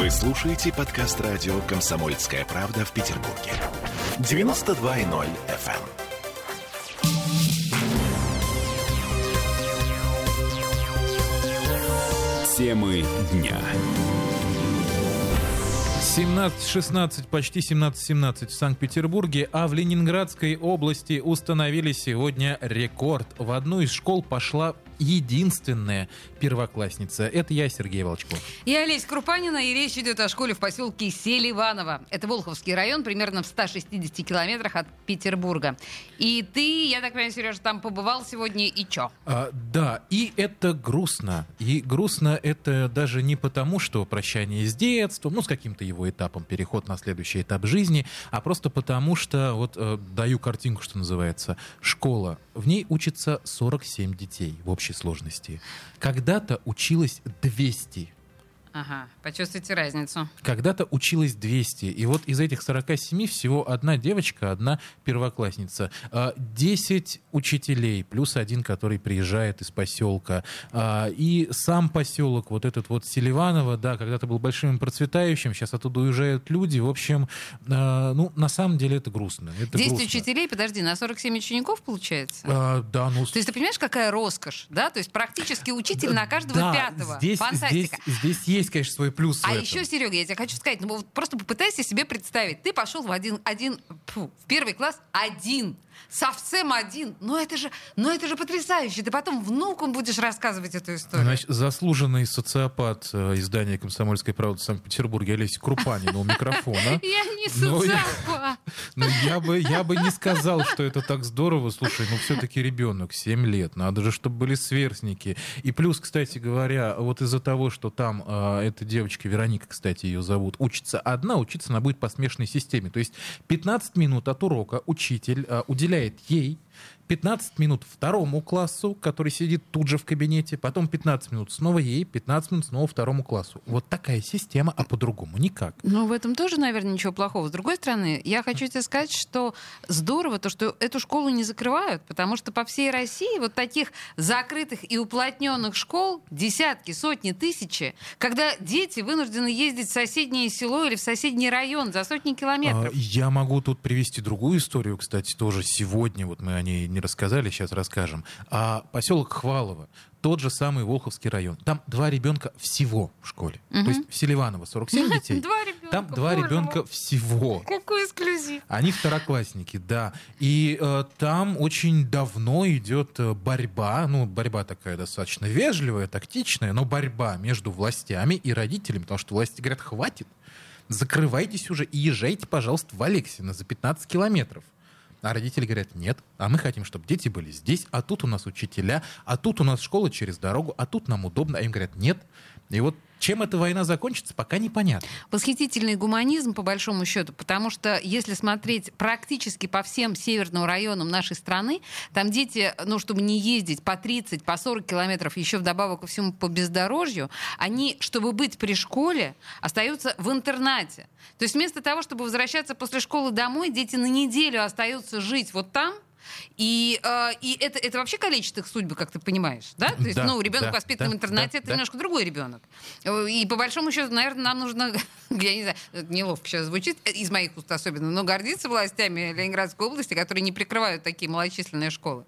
Вы слушаете подкаст радио «Комсомольская правда» в Петербурге. 92.0 FM. Темы дня. 17-16, почти 17-17 в Санкт-Петербурге, а в Ленинградской области установили сегодня рекорд. В одну из школ пошла единственная первоклассница. Это я, Сергей Волчков. Я Олеся Крупанина, и речь идет о школе в поселке Селиваново. Это Волховский район, примерно в 160 километрах от Петербурга. И ты, я так понимаю, Сережа, там побывал сегодня, и чё? А, да, и это грустно. И грустно это даже не потому, что прощание с детством, ну, с каким-то его этапом, переход на следующий этап жизни, а просто потому, что, вот э, даю картинку, что называется, школа. В ней учится 47 детей в общей сложности. Когда-то училось 200 Ага, почувствуйте разницу. Когда-то училось 200, и вот из этих 47 всего одна девочка, одна первоклассница. 10 а, учителей, плюс один, который приезжает из поселка. А, и сам поселок, вот этот вот Селиваново, да, когда-то был большим и процветающим, сейчас оттуда уезжают люди. В общем, а, ну, на самом деле это грустно. Это 10 грустно. учителей, подожди, на 47 учеников получается? А, да, ну... То есть ты понимаешь, какая роскошь, да? То есть практически учитель на каждого да, пятого. Здесь, Фантастика. Здесь, здесь есть есть, конечно, свой плюс. А еще, Серега, я тебе хочу сказать, ну вот просто попытайся себе представить. Ты пошел в один, один, фу, в первый класс один совсем один. Но это же, но это же потрясающе. Ты потом внукам будешь рассказывать эту историю. Значит, заслуженный социопат э, издания «Комсомольской правды» в Санкт-Петербурге Олеся Крупанина у микрофона. Я не социопат. Но я бы, я бы не сказал, что это так здорово. Слушай, ну все-таки ребенок, 7 лет. Надо же, чтобы были сверстники. И плюс, кстати говоря, вот из-за того, что там э, эта девочка, Вероника, кстати, ее зовут, учится одна, учиться она будет по смешанной системе. То есть 15 минут от урока учитель уделяет уделяет ей 15 минут второму классу, который сидит тут же в кабинете, потом 15 минут снова ей, 15 минут снова второму классу. Вот такая система, а по-другому никак. Ну, в этом тоже, наверное, ничего плохого. С другой стороны, я хочу тебе сказать, что здорово то, что эту школу не закрывают, потому что по всей России вот таких закрытых и уплотненных школ десятки, сотни, тысячи, когда дети вынуждены ездить в соседнее село или в соседний район за сотни километров. А, я могу тут привести другую историю, кстати, тоже сегодня, вот мы о ней не рассказали, сейчас расскажем. А поселок Хвалово, тот же самый Волховский район. Там два ребенка всего в школе. Угу. То есть в Селиваново 47 детей. Два ребенка. Там два ребенка всего. Какой эксклюзив. Они второклассники, да. И э, там очень давно идет э, борьба, ну, борьба такая достаточно вежливая, тактичная, но борьба между властями и родителями, потому что власти говорят, хватит, закрывайтесь уже и езжайте, пожалуйста, в Алексино за 15 километров. А родители говорят, нет, а мы хотим, чтобы дети были здесь, а тут у нас учителя, а тут у нас школа через дорогу, а тут нам удобно. А им говорят, нет. И вот чем эта война закончится, пока непонятно. Восхитительный гуманизм, по большому счету, потому что если смотреть практически по всем северным районам нашей страны, там дети, ну, чтобы не ездить по 30, по 40 километров, еще вдобавок ко всему по бездорожью, они, чтобы быть при школе, остаются в интернате. То есть вместо того, чтобы возвращаться после школы домой, дети на неделю остаются жить вот там, и, э, и это, это вообще калечит их судьбы, как ты понимаешь, да? То есть, да, ну, ребенок да, воспитан да, в интернате, да, это да. немножко другой ребенок. И по большому счету, наверное, нам нужно, я не знаю, неловко сейчас звучит, из моих уст особенно, но гордиться властями Ленинградской области, которые не прикрывают такие малочисленные школы.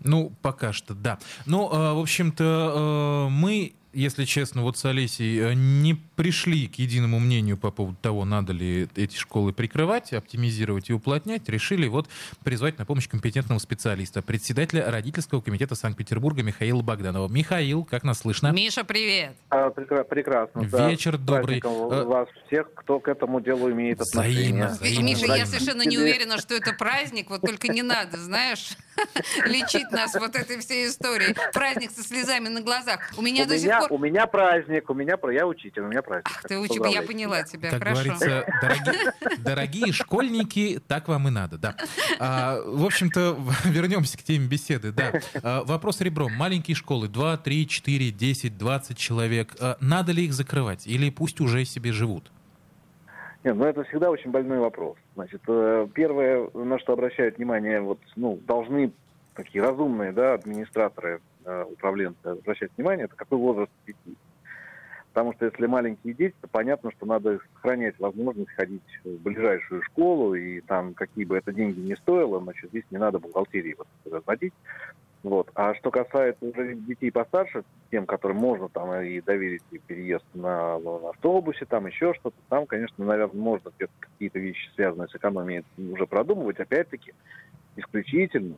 Ну, пока что, да. Ну, э, в общем-то, э, мы если честно, вот с Олесей э, не пришли к единому мнению по поводу того, надо ли эти школы прикрывать, оптимизировать и уплотнять, решили вот призвать на помощь компетентного специалиста, председателя родительского комитета Санкт-Петербурга Михаила Богданова. Михаил, как нас слышно? Миша, привет! А, прекрасно. Вечер да. добрый. Э, вас всех, кто к этому делу имеет отношение. Взаимно, взаимно. Миша, я совершенно не уверена, что это праздник, вот только не надо, знаешь, лечить нас вот этой всей историей. Праздник со слезами на глазах. У меня до сих пор у меня праздник, у меня я учитель, у меня праздник. Ах, ты учитель, я поняла тебя, как хорошо. говорится, дорогие, дорогие школьники, так вам и надо, да. А, в общем-то, вернемся к теме беседы, да. А, вопрос ребром. Маленькие школы, 2, 3, 4, 10, 20 человек. А, надо ли их закрывать или пусть уже себе живут? Нет, ну это всегда очень больной вопрос. Значит, э, первое, на что обращают внимание, вот, ну, должны такие разумные, да, администраторы управленцы обращать внимание, это какой возраст детей. Потому что если маленькие дети, то понятно, что надо сохранять возможность ходить в ближайшую школу, и там какие бы это деньги не стоило, значит, здесь не надо бухгалтерии вот разводить. Вот. А что касается уже детей постарше, тем, которым можно там и доверить и переезд на, на автобусе, там еще что-то, там, конечно, наверное, можно какие-то вещи, связанные с экономией, уже продумывать. Опять-таки, исключительно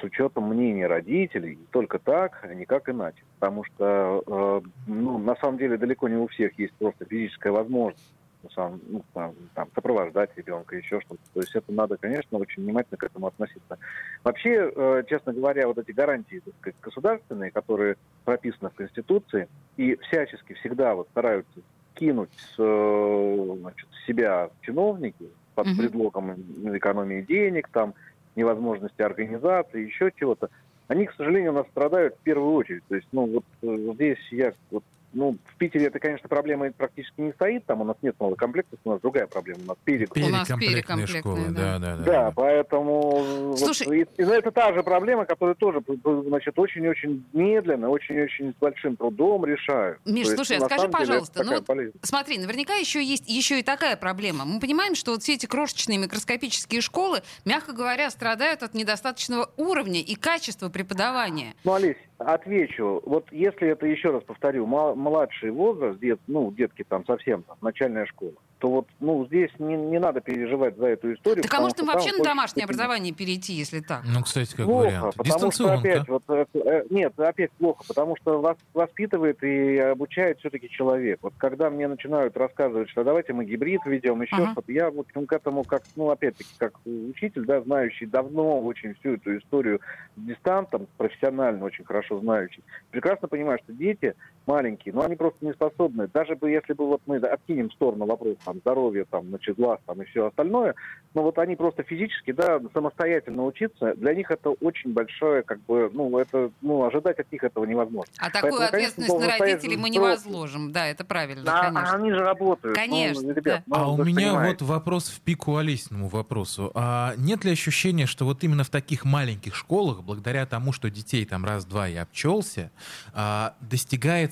с учетом мнения родителей, только так, а никак иначе. Потому что, э, ну, на самом деле, далеко не у всех есть просто физическая возможность сам, ну, там, там, сопровождать ребенка, еще что-то. То есть это надо, конечно, очень внимательно к этому относиться. Вообще, э, честно говоря, вот эти гарантии так сказать, государственные, которые прописаны в Конституции, и всячески всегда вот стараются кинуть с, э, значит, себя чиновники под предлогом экономии денег, там, невозможности организации, еще чего-то, они, к сожалению, у нас страдают в первую очередь. То есть, ну, вот э, здесь я вот ну, в Питере это, конечно, проблема практически не стоит, там у нас нет малокомплектов, у нас другая проблема, у нас перекомплектные школы, да, да, да. Да, поэтому Слушай... вот, и, и это та же проблема, которую тоже, значит, очень-очень медленно, очень-очень с большим трудом решают. Миш, То слушай, есть, а скажи, пожалуйста, ну, вот, смотри, наверняка еще есть еще и такая проблема. Мы понимаем, что вот все эти крошечные микроскопические школы, мягко говоря, страдают от недостаточного уровня и качества преподавания. Ну, Олесь, отвечу. Вот если это, еще раз повторю, младший возраст, дет, ну, детки там совсем, там, начальная школа, то вот ну, здесь не, не надо переживать за эту историю. Так а может вообще на домашнее образование перейти, если так? Ну, кстати, как плохо, вариант. Потому что опять, вот, э, э, нет, опять плохо, потому что вас воспитывает и обучает все-таки человек. Вот когда мне начинают рассказывать, что давайте мы гибрид ведем, еще uh-huh. что-то, я вот ну, к этому как, ну, опять-таки, как учитель, да, знающий давно очень всю эту историю с дистантом, профессионально очень хорошо знающий, прекрасно понимаю, что дети маленькие, но они просто не способны. Даже бы, если бы вот мы откинем в сторону вопрос там, здоровья, там, значит, глаз там, и все остальное, но вот они просто физически, да, самостоятельно учиться, для них это очень большое, как бы, ну, это, ну, ожидать от них этого невозможно. А такую Поэтому, ответственность конечно, на родителей мы не возложим, да, это правильно, а, конечно. Они же работают. Ну, конечно, ну, ребят, да. ну, а у меня понимаете. вот вопрос в пику Алисному вопросу. А нет ли ощущения, что вот именно в таких маленьких школах, благодаря тому, что детей там раз-два и обчелся, а,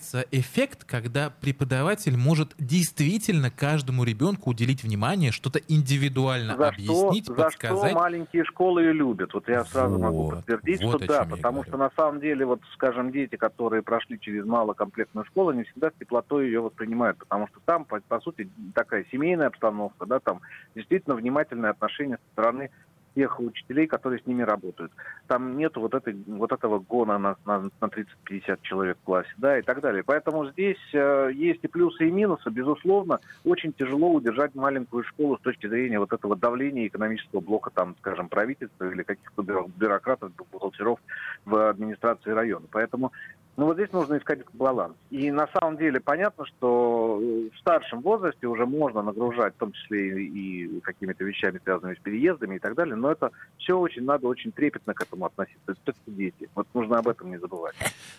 достигается эффект, когда преподаватель может действительно каждому ребенку уделить внимание, что-то индивидуально за объяснить, что, подсказать. За что маленькие школы и любят. Вот я сразу вот, могу подтвердить, вот что да, потому что на самом деле, вот, скажем, дети, которые прошли через малокомплектную школу, не всегда с теплотой ее воспринимают, потому что там, по, по сути, такая семейная обстановка, да, там действительно внимательное отношение со стороны тех учителей, которые с ними работают. Там нет вот, этой, вот этого гона на, на, на 30-50 человек в классе, да, и так далее. Поэтому здесь э, есть и плюсы, и минусы. Безусловно, очень тяжело удержать маленькую школу с точки зрения вот этого давления экономического блока, там, скажем, правительства или каких-то бюрократов, бухгалтеров в администрации района. Поэтому ну вот здесь нужно искать баланс. И на самом деле понятно, что в старшем возрасте уже можно нагружать, в том числе и, какими-то вещами, связанными с переездами и так далее, но это все очень надо очень трепетно к этому относиться. Это дети. Вот нужно об этом не забывать.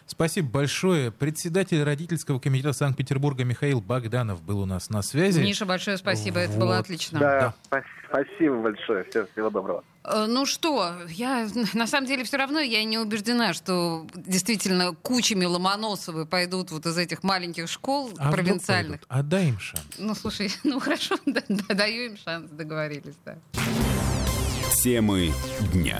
Спасибо большое. Председатель родительского комитета Санкт-Петербурга Михаил Богданов был у нас на связи. Миша, большое спасибо, вот. это было отлично. Да, да. спасибо большое. Всем всего доброго. Э, ну что, я на самом деле все равно я не убеждена, что действительно кучами Ломоносовы пойдут вот из этих маленьких школ а провинциальных. Отдай им шанс. Ну слушай, ну хорошо, да, да, даю им шанс, договорились, да. Темы дня.